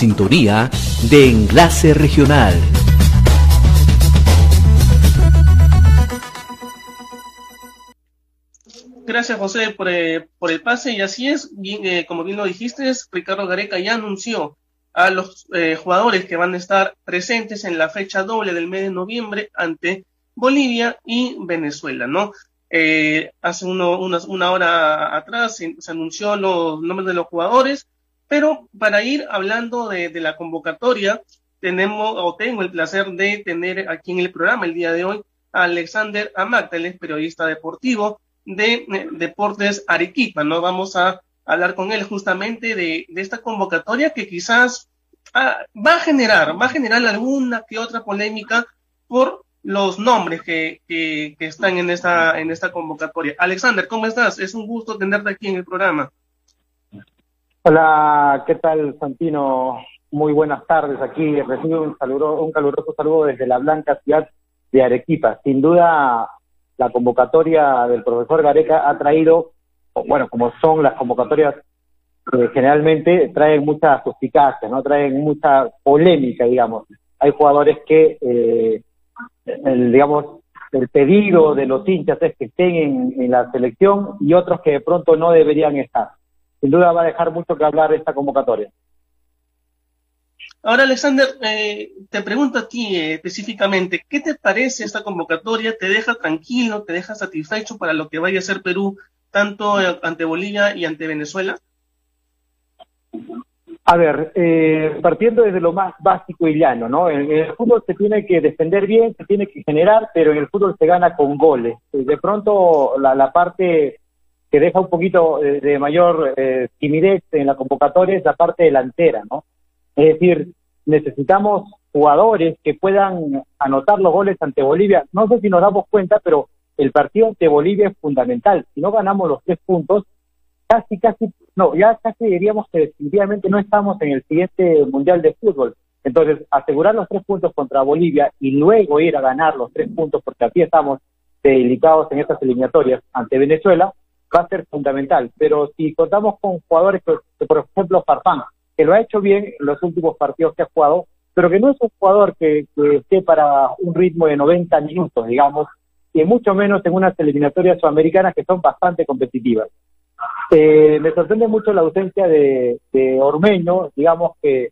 sintonía de Enlace Regional. Gracias José por, eh, por, el pase y así es, eh, como bien lo dijiste, Ricardo Gareca ya anunció a los eh, jugadores que van a estar presentes en la fecha doble del mes de noviembre ante Bolivia y Venezuela, ¿no? Eh, hace uno, una hora atrás se, anunció los nombres de los jugadores, pero para ir hablando de, la convocatoria, tenemos o tengo el placer de tener aquí en el programa el día de hoy a Alexander Amat, él periodista deportivo de, Deportes Arequipa, ¿no? Vamos a hablar con él justamente de, esta convocatoria que quizás ah, va a generar, va a generar alguna que otra polémica por los nombres que, que, están en esta, en esta convocatoria. Alexander, ¿cómo estás? Es un gusto tenerte aquí en el programa. Hola, ¿qué tal, Santino? Muy buenas tardes aquí. Recibo un, saludo, un caluroso saludo desde la blanca ciudad de Arequipa. Sin duda, la convocatoria del profesor Gareca ha traído, bueno, como son las convocatorias que generalmente traen mucha suspicacia, ¿no? Traen mucha polémica, digamos. Hay jugadores que eh, el, digamos, el pedido de los hinchas es que estén en, la selección y otros que de pronto no deberían estar. Sin duda va a dejar mucho que hablar esta convocatoria. Ahora, Alexander, eh, te pregunto a ti eh, específicamente, ¿qué te parece esta convocatoria? ¿Te deja tranquilo, te deja satisfecho para lo que vaya a ser Perú, tanto ante Bolivia y ante Venezuela? A ver, eh, partiendo desde lo más básico y llano, ¿no? En, el fútbol se tiene que defender bien, se tiene que generar, pero en el fútbol se gana con goles. Eh, de pronto, la, parte que deja un poquito de, mayor eh, timidez en la convocatoria es la parte delantera, ¿no? Es decir, necesitamos jugadores que puedan anotar los goles ante Bolivia. No sé si nos damos cuenta, pero el partido ante Bolivia es fundamental. Si no ganamos los tres puntos, casi, casi, no, ya casi diríamos que definitivamente no estamos en el siguiente Mundial de Fútbol. Entonces, asegurar los tres puntos contra Bolivia y luego ir a ganar los tres puntos, porque aquí estamos delicados en estas eliminatorias ante Venezuela, va a ser fundamental. Pero si contamos con jugadores, que, por ejemplo, Farfán, que lo ha hecho bien en los últimos partidos que ha jugado, pero que no es un jugador que, esté para un ritmo de 90 minutos, digamos, y mucho menos en unas eliminatorias sudamericanas que son bastante competitivas. Eh, me sorprende mucho la ausencia de, Ormeño, digamos que,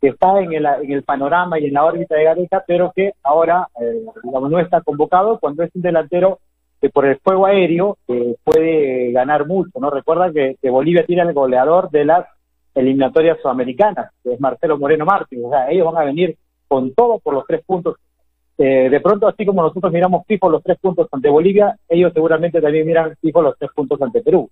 está en el, en el, panorama y en la órbita de Gareca, pero que ahora eh, no está convocado cuando es un delantero por el juego aéreo eh, puede ganar mucho. no Recuerda que, Bolivia tiene el goleador de las eliminatorias sudamericanas, que es Marcelo Moreno Martín. O sea, ellos van a venir con todo por los tres puntos. de pronto, así como nosotros miramos fijo los tres puntos ante Bolivia, ellos seguramente también miran fijo los tres puntos ante Perú.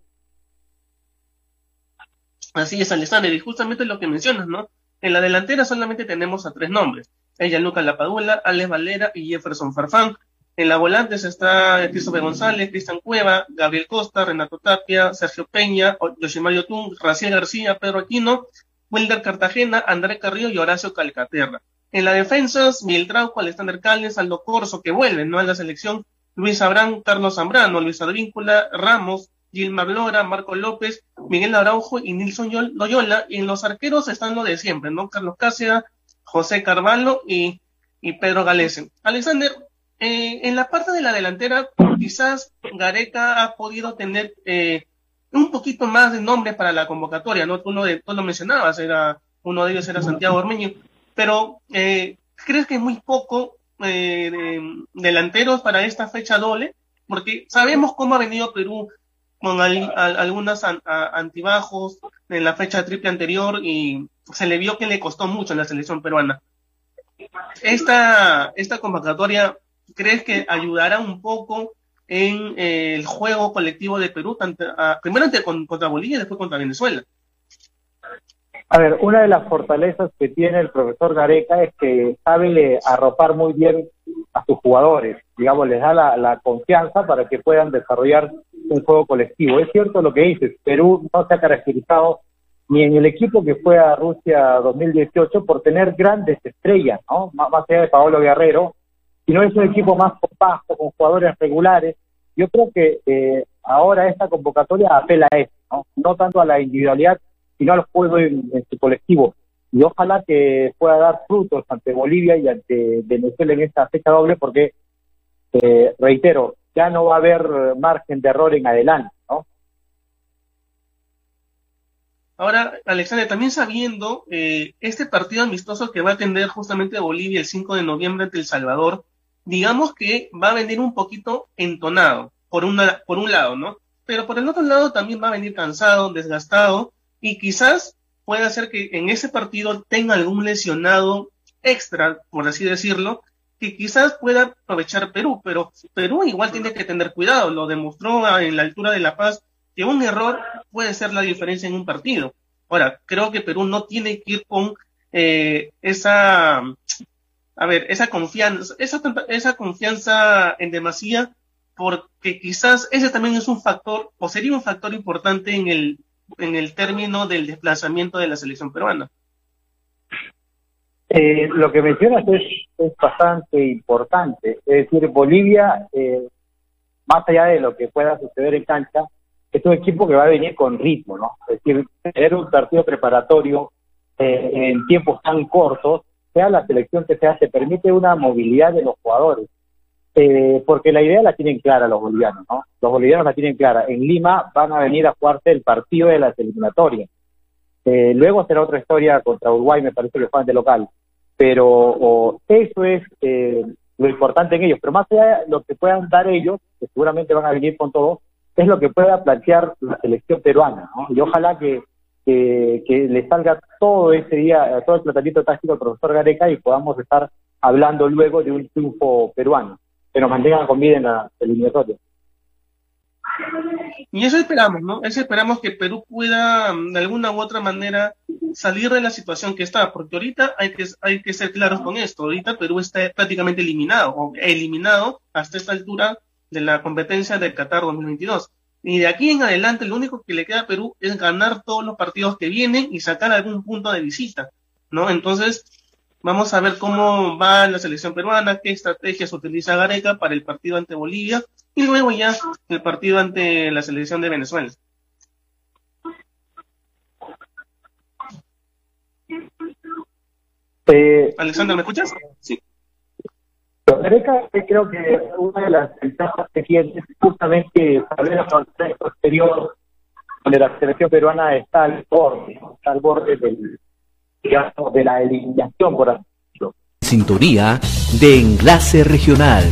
Así es, Alexander, y justamente lo que mencionas, ¿no? En la delantera solamente tenemos a tres nombres. Ella, Lucas Lapadula, Alex Valera y Jefferson Farfán. En la volantes está Christopher González, Cristian Cueva, Gabriel Costa, Renato Tapia, Sergio Peña, Yoshimario Tun, Raciel García, Pedro Aquino, Wilder Cartagena, André Carrillo y Horacio Calcaterra. En la defensa, Miguel Trauco, Alexander Calles, Aldo Corso, que vuelven, ¿no? A la selección, Luis Abrán, Carlos Zambrano, Luis Advíncula, Ramos, Gilmar Lora, Marco López, Miguel Araujo y Nilson Loyola. Y en los arqueros están lo de siempre, ¿no? Carlos Cáceres, José Carvalho y, Pedro Galesen. Alexander, eh, en la parte de la delantera, quizás Gareca ha podido tener eh, un poquito más de nombres para la convocatoria, ¿no? Tú, de, tú lo mencionabas, era, uno de ellos era Santiago Ormeño, pero eh, ¿crees que es muy poco delanteros para esta fecha doble? Porque sabemos cómo ha venido Perú con algunas antibajos en la fecha triple anterior y se le vio que le costó mucho en la selección peruana. Esta, esta convocatoria, ¿crees que ayudará un poco en eh, el juego colectivo de Perú, tanto, primero contra Bolivia y después contra Venezuela? A ver, una de las fortalezas que tiene el profesor Gareca es que sabe arropar muy bien a sus jugadores, digamos, les da la, la confianza para que puedan desarrollar un juego colectivo. Es cierto lo que dices, Perú no se ha caracterizado ni en el equipo que fue a Rusia 2018 por tener grandes estrellas, ¿no? Más, allá de Paolo Guerrero, sino es un equipo más compacto, con jugadores regulares. Yo creo que eh, ahora esta convocatoria apela a eso, ¿no? Tanto a la individualidad, sino al juego en, su colectivo. y ojalá que pueda dar frutos ante Bolivia y ante Venezuela en esta fecha doble porque, eh, reitero, ya no va a haber margen de error en adelante. Ahora, Alexander, también sabiendo eh, este partido amistoso que va a atender justamente Bolivia el 5 de noviembre ante El Salvador, digamos que va a venir un poquito entonado, por, una, por un lado, ¿no? Pero por el otro lado también va a venir cansado, desgastado, y quizás puede hacer que en ese partido tenga algún lesionado extra, por así decirlo, que quizás pueda aprovechar Perú, pero Perú igual tiene que tener cuidado, lo demostró en la altura de La Paz, que un error puede ser la diferencia en un partido. Ahora, creo que Perú no tiene que ir con eh, esa, a ver, esa confianza, esa, esa confianza en demasía, porque quizás ese también es un factor, o sería un factor importante en el en el término del desplazamiento de la selección peruana. Eh, lo que mencionas es, es bastante importante. Es decir, Bolivia, eh, más allá de lo que pueda suceder en cancha, es un equipo que va a venir con ritmo, ¿no? Es decir, tener un partido preparatorio eh, en tiempos tan cortos, sea la selección que sea, se permite una movilidad de los jugadores. Eh, porque la idea la tienen clara los bolivianos, ¿no? Los bolivianos la tienen clara. En Lima van a venir a jugarse el partido de las eliminatorias. Eh, luego será otra historia contra Uruguay, me parece que juegan de local. Pero eso es eh, lo importante en ellos. Pero más allá de lo que puedan dar ellos, que seguramente van a venir con todo, es lo que pueda plantear la selección peruana, ¿no? Y ojalá que, que, que le salga todo ese día, todo el tratamiento táctico al profesor Gareca y podamos estar hablando luego de un triunfo peruano que nos mantengan con vida en la eliminatoria. Y eso esperamos, ¿no? Eso esperamos que Perú pueda de alguna u otra manera salir de la situación que está, porque ahorita hay que, hay que ser claros con esto. Ahorita Perú está prácticamente eliminado, o eliminado hasta esta altura de la competencia del Qatar 2022. Y de aquí en adelante lo único que le queda a Perú es ganar todos los partidos que vienen y sacar algún punto de visita, ¿no? Entonces, Vamos a ver cómo va la selección peruana, qué estrategias utiliza Gareca para el partido ante Bolivia y luego ya el partido ante la selección de Venezuela. Eh, Alexander, ¿me escuchas? Sí. Gareca creo que una de las ventajas que tiene es justamente saber el contexto exterior donde la selección peruana está al borde, está al borde del, de la eliminación, por así Sintonía de Enlace Regional.